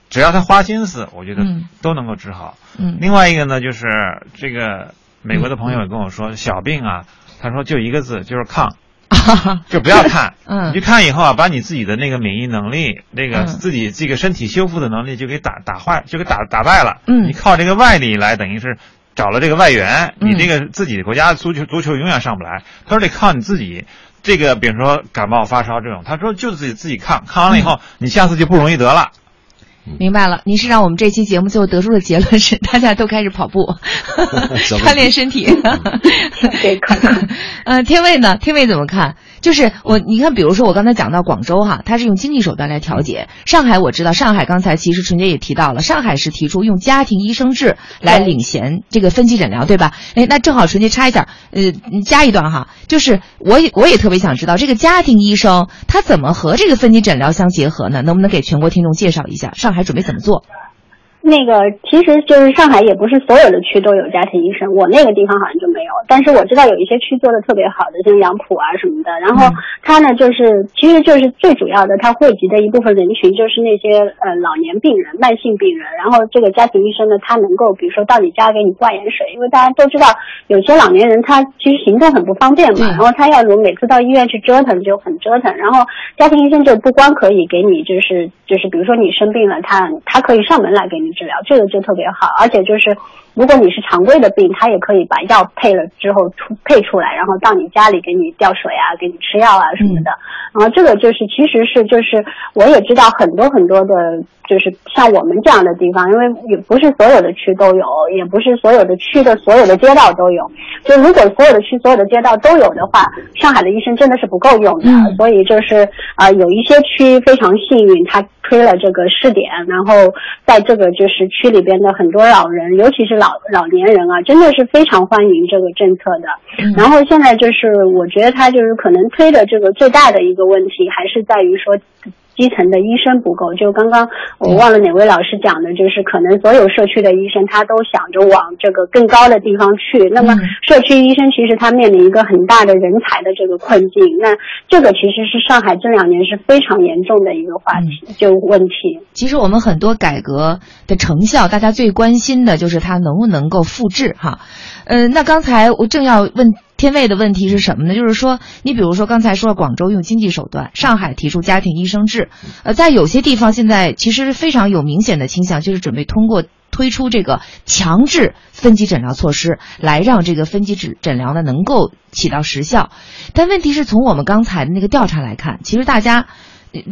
只要他花心思，我觉得都能够治好。嗯。另外一个呢，就是这个美国的朋友也跟我说，小病啊，他说就一个字，就是抗。(laughs) 就不要看，嗯，你去看以后啊，把你自己的那个免疫能力，那个自己这个身体修复的能力就给打打坏，就给打打败了。嗯，你靠这个外力来，等于是找了这个外援，你这个自己的国家足球足球永远上不来。他说得靠你自己，这个比如说感冒发烧这种，他说就自己自己抗，抗完了以后，你下次就不容易得了。明白了，您是让我们这期节目最后得出的结论是，(laughs) 大家都开始跑步，(laughs) (laughs) 锻炼身体。对，呃，天卫呢？天卫怎么看？就是我，你看，比如说我刚才讲到广州哈，它是用经济手段来调节。上海我知道，上海刚才其实纯洁也提到了，上海是提出用家庭医生制来领衔这个分级诊疗，对吧？哎，那正好纯洁插一下，呃，加一段哈，就是我也我也特别想知道，这个家庭医生他怎么和这个分级诊疗相结合呢？能不能给全国听众介绍一下？上海准备怎么做？那个其实就是上海，也不是所有的区都有家庭医生，我那个地方好像就没有。但是我知道有一些区做的特别好的，像杨浦啊什么的。然后他呢，就是其实就是最主要的，它汇集的一部分人群就是那些呃老年病人、慢性病人。然后这个家庭医生呢，他能够比如说到你家给你灌盐水，因为大家都知道有些老年人他其实行动很不方便嘛，然后他要如每次到医院去折腾就很折腾。然后家庭医生就不光可以给你就是就是比如说你生病了，他他可以上门来给你。治疗这个就特别好，而且就是如果你是常规的病，他也可以把药配了之后出配出来，然后到你家里给你吊水啊，给你吃药啊什么的。然后这个就是其实是就是我也知道很多很多的，就是像我们这样的地方，因为也不是所有的区都有，也不是所有的区的所有的街道都有。就如果所有的区所有的街道都有的话，上海的医生真的是不够用的。所以就是啊，有一些区非常幸运，他推了这个试点，然后在这个就。是区里边的很多老人，尤其是老老老年人啊，真的是非常欢迎这个政策的。然后现在就是我觉得他就是可能推的这个最大的一个问题，还是在于说。基层的医生不够，就刚刚我忘了哪位老师讲的，就是可能所有社区的医生他都想着往这个更高的地方去。那么社区医生其实他面临一个很大的人才的这个困境。那这个其实是上海这两年是非常严重的一个话题，就问题。其实我们很多改革的成效，大家最关心的就是它能不能够复制哈。呃，那刚才我正要问。天卫的问题是什么呢？就是说，你比如说刚才说广州用经济手段，上海提出家庭医生制，呃，在有些地方现在其实非常有明显的倾向，就是准备通过推出这个强制分级诊疗措施，来让这个分级诊诊疗呢能够起到实效。但问题是从我们刚才的那个调查来看，其实大家。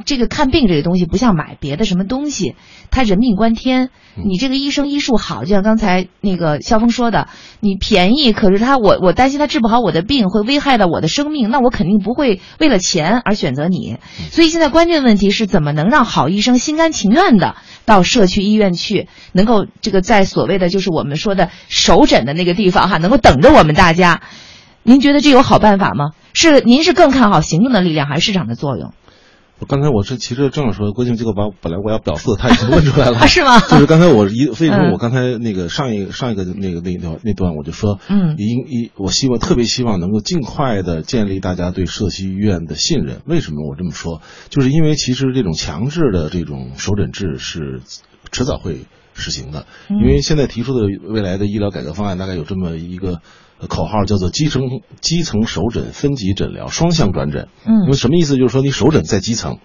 这个看病这个东西不像买别的什么东西，它人命关天。你这个医生医术好，就像刚才那个肖峰说的，你便宜，可是他我我担心他治不好我的病，会危害到我的生命，那我肯定不会为了钱而选择你。所以现在关键问题是怎么能让好医生心甘情愿的到社区医院去，能够这个在所谓的就是我们说的首诊的那个地方哈，能够等着我们大家。您觉得这有好办法吗？是您是更看好行政的力量还是市场的作用？我刚才我是其实正要说，郭靖这个把本来我要表述的他已经问出来了，是吗？就是刚才我一为什么我刚才那个上一上一个那个那段那段我就说，嗯，因一我希望特别希望能够尽快的建立大家对社区医院的信任。为什么我这么说？就是因为其实这种强制的这种首诊制是迟早会实行的，因为现在提出的未来的医疗改革方案大概有这么一个。口号叫做基层基层首诊分级诊疗双向转诊，嗯，因为什么意思？就是说你首诊在基层，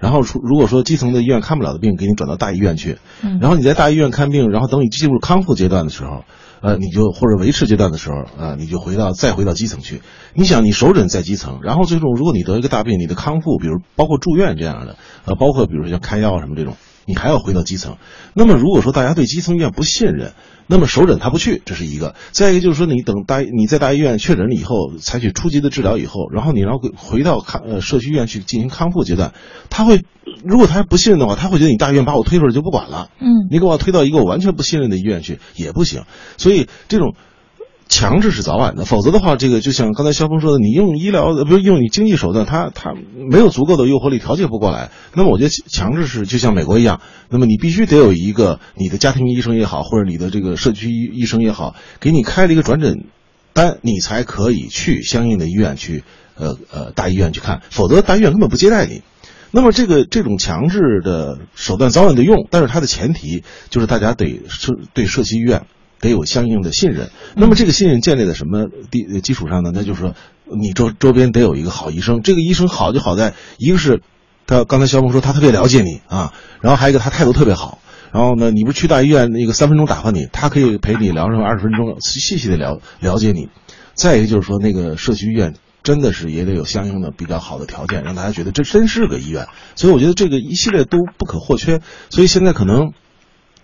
然后出如果说基层的医院看不了的病，给你转到大医院去，嗯，然后你在大医院看病，然后等你进入康复阶段的时候，呃，你就或者维持阶段的时候，呃，你就回到再回到基层去。你想，你首诊在基层，然后最终如果你得一个大病，你的康复，比如包括住院这样的，呃，包括比如说像开药什么这种。你还要回到基层，那么如果说大家对基层医院不信任，那么首诊他不去，这是一个；再一个就是说，你等大你在大医院确诊了以后，采取初级的治疗以后，然后你然后回到康呃社区医院去进行康复阶段，他会如果他不信任的话，他会觉得你大医院把我推出来就不管了，嗯，你给我推到一个我完全不信任的医院去也不行，所以这种。强制是早晚的，否则的话，这个就像刚才肖峰说的，你用医疗不是用你经济手段，他他没有足够的诱惑力调节不过来。那么我觉得强制是就像美国一样，那么你必须得有一个你的家庭医生也好，或者你的这个社区医生也好，给你开了一个转诊单，你才可以去相应的医院去，呃呃大医院去看，否则大医院根本不接待你。那么这个这种强制的手段早晚得用，但是它的前提就是大家得社对社区医院。得有相应的信任，那么这个信任建立在什么基基础上呢？那就是说，你周周边得有一个好医生。这个医生好就好在，一个是，他刚才肖峰说他特别了解你啊，然后还有一个他态度特别好。然后呢，你不是去大医院那个三分钟打发你，他可以陪你聊上二十分钟，细细的了了解你。再一个就是说，那个社区医院真的是也得有相应的比较好的条件，让大家觉得这真是个医院。所以我觉得这个一系列都不可或缺。所以现在可能。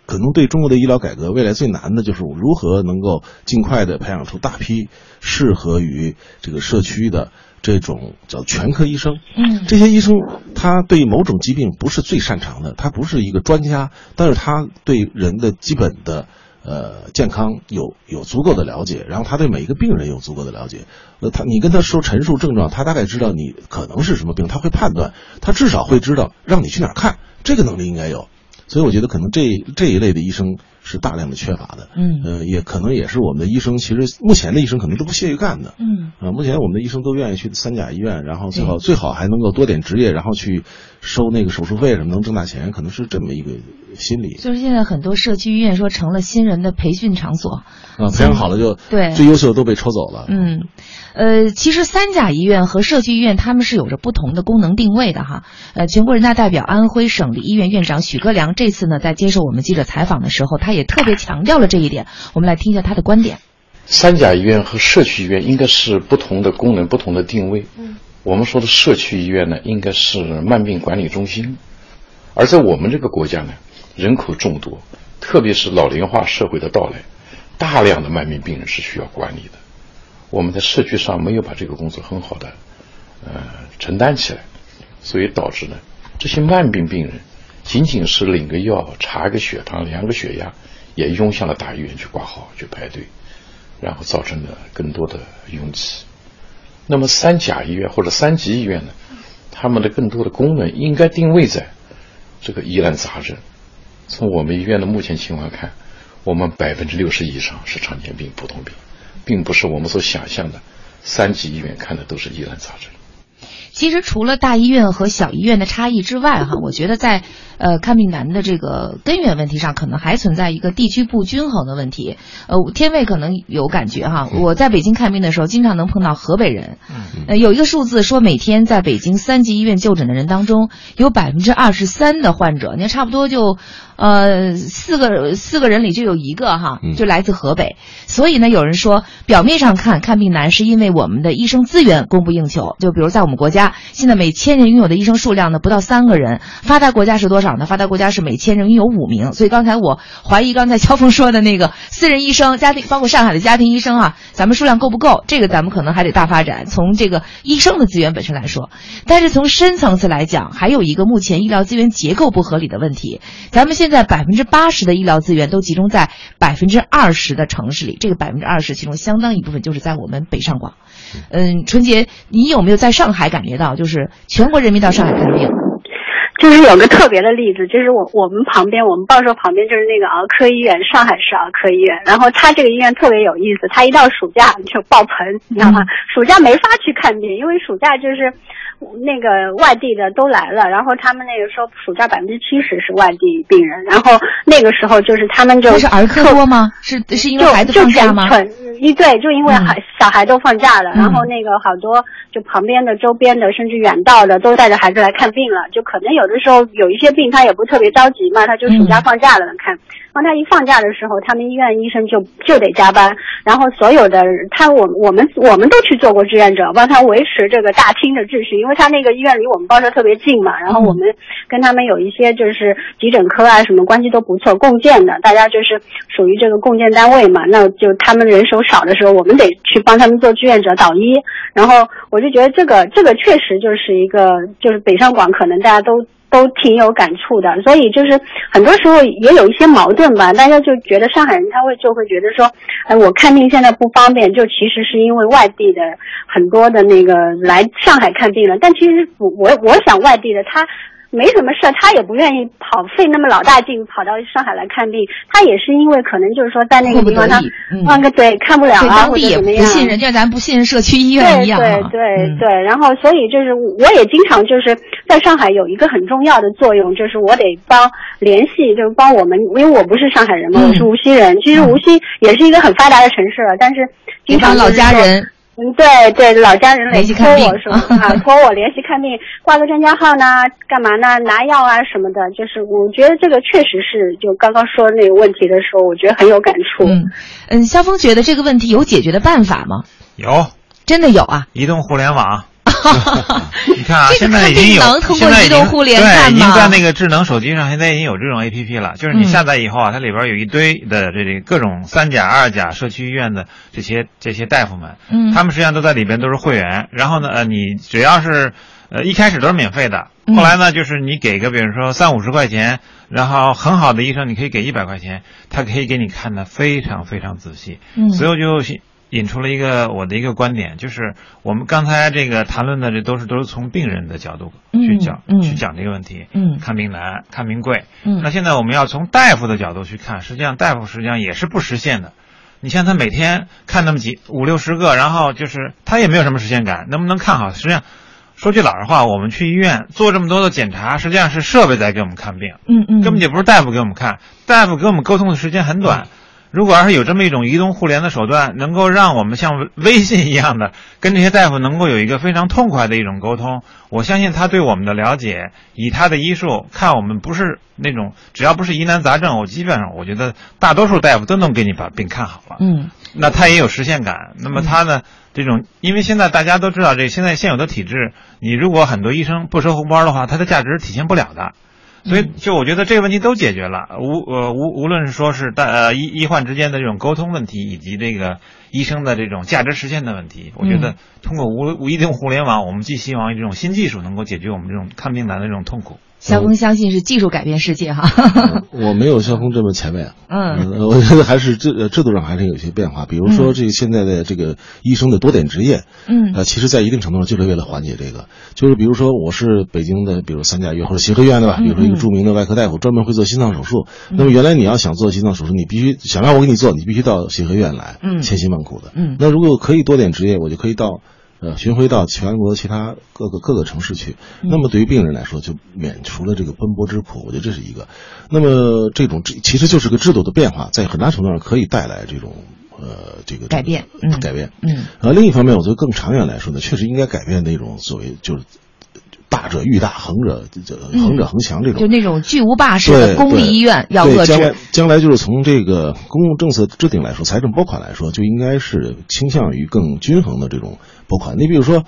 可能对中国的医疗改革未来最难的就是如何能够尽快的培养出大批适合于这个社区的这种叫全科医生。嗯，这些医生他对某种疾病不是最擅长的，他不是一个专家，但是他对人的基本的呃健康有有足够的了解，然后他对每一个病人有足够的了解。呃，他你跟他说陈述症状，他大概知道你可能是什么病，他会判断，他至少会知道让你去哪儿看，这个能力应该有。所以我觉得可能这这一类的医生是大量的缺乏的，嗯，呃，也可能也是我们的医生，其实目前的医生可能都不屑于干的，嗯，啊，目前我们的医生都愿意去三甲医院，然后最好最好还能够多点职业，然后去收那个手术费什么，能挣大钱，可能是这么一个心理。就是现在很多社区医院说成了新人的培训场所，啊，培养好了就对最优秀的都被抽走了，嗯。呃，其实三甲医院和社区医院他们是有着不同的功能定位的哈。呃，全国人大代表、安徽省立医院院长许戈良这次呢，在接受我们记者采访的时候，他也特别强调了这一点。我们来听一下他的观点。三甲医院和社区医院应该是不同的功能、不同的定位。嗯，我们说的社区医院呢，应该是慢病管理中心。而在我们这个国家呢，人口众多，特别是老龄化社会的到来，大量的慢病病人是需要管理的。我们在社区上没有把这个工作很好的，呃，承担起来，所以导致呢，这些慢病病人仅仅是领个药、查个血糖、量个血压，也涌向了大医院去挂号去排队，然后造成了更多的拥挤。那么三甲医院或者三级医院呢，他们的更多的功能应该定位在这个疑难杂症。从我们医院的目前情况看，我们百分之六十以上是常见病、普通病，并不是我们所想象的三级医院看的都是疑难杂症。其实除了大医院和小医院的差异之外，哈，我觉得在呃看病难的这个根源问题上，可能还存在一个地区不均衡的问题。呃，天卫可能有感觉哈，我在北京看病的时候，经常能碰到河北人。呃，有一个数字说，每天在北京三级医院就诊的人当中，有百分之二十三的患者，那差不多就呃四个四个人里就有一个哈，就来自河北。所以呢，有人说，表面上看看病难，是因为我们的医生资源供不应求。就比如在我们国家。现在每千人拥有的医生数量呢不到三个人，发达国家是多少呢？发达国家是每千人有五名。所以刚才我怀疑刚才肖峰说的那个私人医生、家庭包括上海的家庭医生啊，咱们数量够不够？这个咱们可能还得大发展。从这个医生的资源本身来说，但是从深层次来讲，还有一个目前医疗资源结构不合理的问题。咱们现在百分之八十的医疗资源都集中在百分之二十的城市里，这个百分之二十其中相当一部分就是在我们北上广。嗯，春节，你有没有在上海感觉到，就是全国人民到上海看病？就是有个特别的例子，就是我我们旁边，我们报社旁边就是那个儿科医院，上海市儿科医院。然后他这个医院特别有意思，他一到暑假就爆棚，你知道吗？暑假没法去看病，因为暑假就是那个外地的都来了，然后他们那个时候暑假百分之七十是外地病人，然后那个时候就是他们就那是儿科多吗？是是因为孩子放假吗？一对，就因为孩小孩都放假了，然后那个好多就旁边的、周边的，甚至远道的都带着孩子来看病了。就可能有的时候有一些病他也不特别着急嘛，他就暑假放假了能看。当他一放假的时候，他们医院医生就就得加班，然后所有的他我我们我们都去做过志愿者，帮他维持这个大厅的秩序，因为他那个医院离我们报社特别近嘛，然后我们跟他们有一些就是急诊科啊什么关系都不错，共建的，大家就是属于这个共建单位嘛，那就他们人手少的时候，我们得去帮他们做志愿者导医，然后我就觉得这个这个确实就是一个就是北上广可能大家都。都挺有感触的，所以就是很多时候也有一些矛盾吧。大家就觉得上海人他会就会觉得说，哎，我看病现在不方便，就其实是因为外地的很多的那个来上海看病了。但其实我我想外地的他。没什么事儿，他也不愿意跑费那么老大劲跑到上海来看病。他也是因为可能就是说在那个地方他换个嘴看不了啊，或者怎么样。不信任，就像咱不信任社区医院一样。对对对，然后所以就是我也经常就是在上海有一个很重要的作用，就是我得帮联系，就是帮我们，因为我不是上海人嘛，我是无锡人。其实无锡也是一个很发达的城市了，但是经常老家人。嗯，对对，老家人联系托我说啊，托我联系看病，挂个专家号呢，干嘛呢？拿药啊什么的，就是我觉得这个确实是，就刚刚说那个问题的时候，我觉得很有感触。嗯嗯，肖峰觉得这个问题有解决的办法吗？有，真的有啊！移动互联网。(laughs) 你看啊，现在已经有，现在已经对，已经在那个智能手机上，现在已经有这种 A P P 了。就是你下载以后啊，它里边有一堆的这这各种三甲、二甲社区医院的这些这些大夫们，嗯，他们实际上都在里边都是会员。然后呢，呃，你只要是呃一开始都是免费的，后来呢，就是你给个比如说三五十块钱，然后很好的医生你可以给一百块钱，他可以给你看的非常非常仔细。嗯，所以我就。引出了一个我的一个观点，就是我们刚才这个谈论的这都是都是从病人的角度去讲去讲这个问题。嗯，看病难，看病贵。嗯，那现在我们要从大夫的角度去看，实际上大夫实际上也是不实现的。你像他每天看那么几五六十个，然后就是他也没有什么实现感，能不能看好？实际上，说句老实话，我们去医院做这么多的检查，实际上是设备在给我们看病。嗯嗯，根本就不是大夫给我们看，大夫给我们沟通的时间很短。如果要是有这么一种移动互联的手段，能够让我们像微信一样的跟这些大夫能够有一个非常痛快的一种沟通，(laughs) 我相信他对我们的了解，以他的医术看我们不是那种只要不是疑难杂症，我基本上我觉得大多数大夫都能给你把病看好了。嗯，那他也有实现感。那么他呢，这种因为现在大家都知道，这现在现有的体制，你如果很多医生不收红包的话，他的价值体现不了的。所以，就我觉得这个问题都解决了，无呃无无论是说是大呃医医患之间的这种沟通问题，以及这个医生的这种价值实现的问题。我觉得通过无无一定互联网，我们寄希望这种新技术能够解决我们这种看病难的这种痛苦。肖峰相信是技术改变世界哈。我没有肖峰这么前卫。嗯，我觉得还是制制度上还是有些变化。比如说，这个现在的这个医生的多点执业，嗯，呃，其实在一定程度上就是为了缓解这个。就是比如说，我是北京的，比如三甲医院或者协和医院的吧，比如说一个著名的外科大夫，专门会做心脏手术。那么原来你要想做心脏手术，你必须想让我给你做，你必须到协和医院来，嗯，千辛万苦的。嗯，那如果可以多点执业，我就可以到。呃，巡回到全国其他各个各个城市去，那么对于病人来说，就免除了这个奔波之苦。我觉得这是一个。那么这种其实就是个制度的变化，在很大程度上可以带来这种呃这个改变，嗯改变。嗯。呃，另一方面，我觉得更长远来说呢，确实应该改变那种所谓就是大者愈大，横者横者恒强这种，就那种巨无霸式的公立医院要遏制。将来将来就是从这个公共政策制定来说，财政拨款来说，就应该是倾向于更均衡的这种。拨款，你比如说，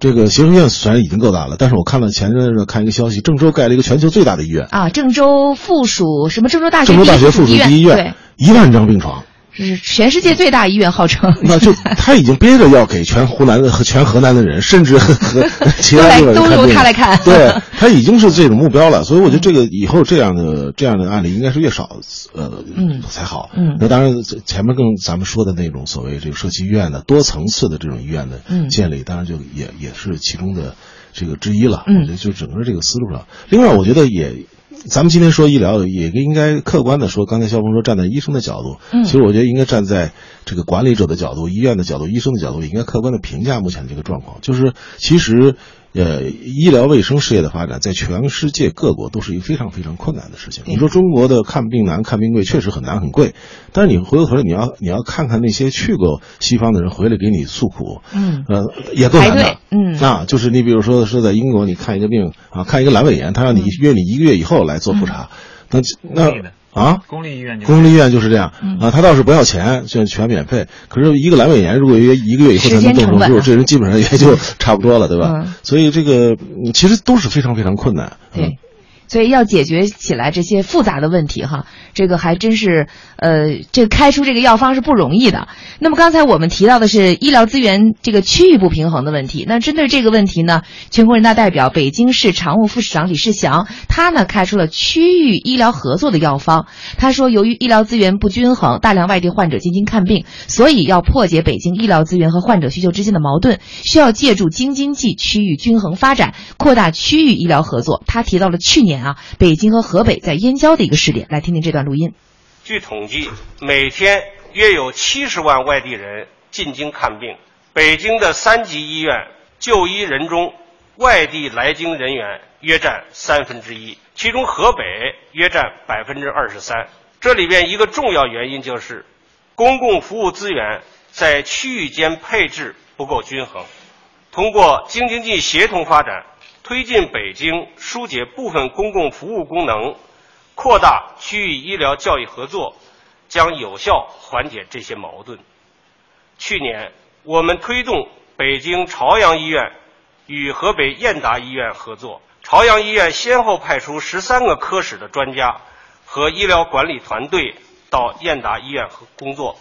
这个协和医院虽然已经够大了，但是我看了前阵子看一个消息，郑州盖了一个全球最大的医院啊，郑州附属什么郑州大学郑州大学附属第一医院，对，一万张病床。是全世界最大医院，号称。那就他已经憋着要给全湖南的和全河南的人，甚至和 (laughs) 其他地方都由他来看。(laughs) 对他已经是这种目标了，所以我觉得这个以后这样的这样的案例应该是越少，呃，嗯，才好。嗯，那当然前面跟咱们说的那种所谓这个社区医院的多层次的这种医院的建立，当然就也也是其中的这个之一了。嗯，我觉得就整个这个思路上，另外我觉得也。咱们今天说医疗，也应该客观的说，刚才肖峰说站在医生的角度，嗯，其实我觉得应该站在这个管理者的角度、医院的角度、医生的角度，应该客观的评价目前的这个状况。就是其实，呃，医疗卫生事业的发展，在全世界各国都是一个非常非常困难的事情。你说中国的看病难、看病贵，确实很难很贵，但是你回过头来，你要你要看看那些去过西方的人回来给你诉苦，嗯，呃，也够难的，嗯，啊，就是你比如说是在英国，你看一个病啊，看一个阑尾炎，他让你约你一个月以后来做复查。那那啊，公立医院公立医院就是这样啊，他倒是不要钱，就全免费。可是一个阑尾炎，如果约一个月以后才能动手术，这人基本上也就 (laughs) 差不多了，对吧？所以这个其实都是非常非常困难。对。所以要解决起来这些复杂的问题哈，这个还真是呃，这开出这个药方是不容易的。那么刚才我们提到的是医疗资源这个区域不平衡的问题。那针对这个问题呢，全国人大代表、北京市常务副市长李世祥他呢开出了区域医疗合作的药方。他说，由于医疗资源不均衡，大量外地患者进京看病，所以要破解北京医疗资源和患者需求之间的矛盾，需要借助京津冀区域均衡发展，扩大区域医疗合作。他提到了去年。啊，北京和河北在燕郊的一个试点，来听听这段录音。据统计，每天约有七十万外地人进京看病。北京的三级医院就医人中，外地来京人员约占三分之一，其中河北约占百分之二十三。这里边一个重要原因就是，公共服务资源在区域间配置不够均衡。通过京津冀协同发展。推进北京疏解部分公共服务功能，扩大区域医疗教育合作，将有效缓解这些矛盾。去年，我们推动北京朝阳医院与河北燕达医院合作，朝阳医院先后派出十三个科室的专家和医疗管理团队到燕达医院工作。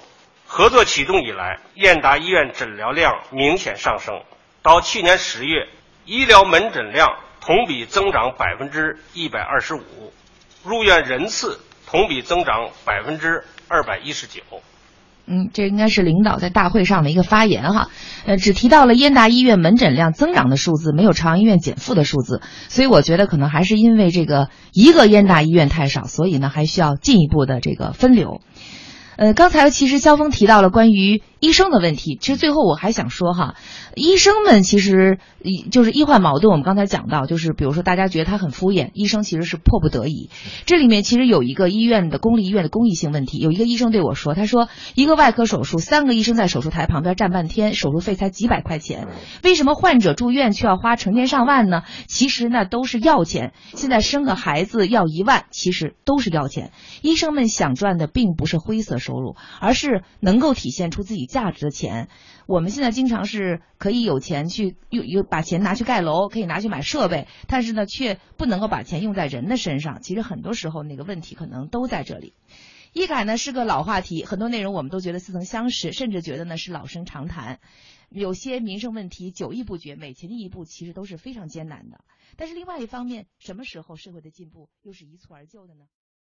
合作启动以来，燕达医院诊疗量明显上升，到去年十月。医疗门诊量同比增长百分之一百二十五，入院人次同比增长百分之二百一十九。嗯，这应该是领导在大会上的一个发言哈，呃，只提到了燕大医院门诊量增长的数字，没有朝阳医院减负的数字，所以我觉得可能还是因为这个一个燕大医院太少，所以呢还需要进一步的这个分流。呃，刚才其实肖峰提到了关于医生的问题，其实最后我还想说哈，医生们其实就是医患矛盾。我们刚才讲到，就是比如说大家觉得他很敷衍，医生其实是迫不得已。这里面其实有一个医院的公立医院的公益性问题。有一个医生对我说，他说一个外科手术，三个医生在手术台旁边站半天，手术费才几百块钱，为什么患者住院却要花成千上万呢？其实那都是药钱。现在生个孩子要一万，其实都是药钱。医生们想赚的并不是灰色。收入，而是能够体现出自己价值的钱。我们现在经常是可以有钱去用，用把钱拿去盖楼，可以拿去买设备，但是呢，却不能够把钱用在人的身上。其实很多时候那个问题可能都在这里。医改呢是个老话题，很多内容我们都觉得似曾相识，甚至觉得呢是老生常谈。有些民生问题久医不决，每前进一步其实都是非常艰难的。但是另外一方面，什么时候社会的进步又是一蹴而就的呢？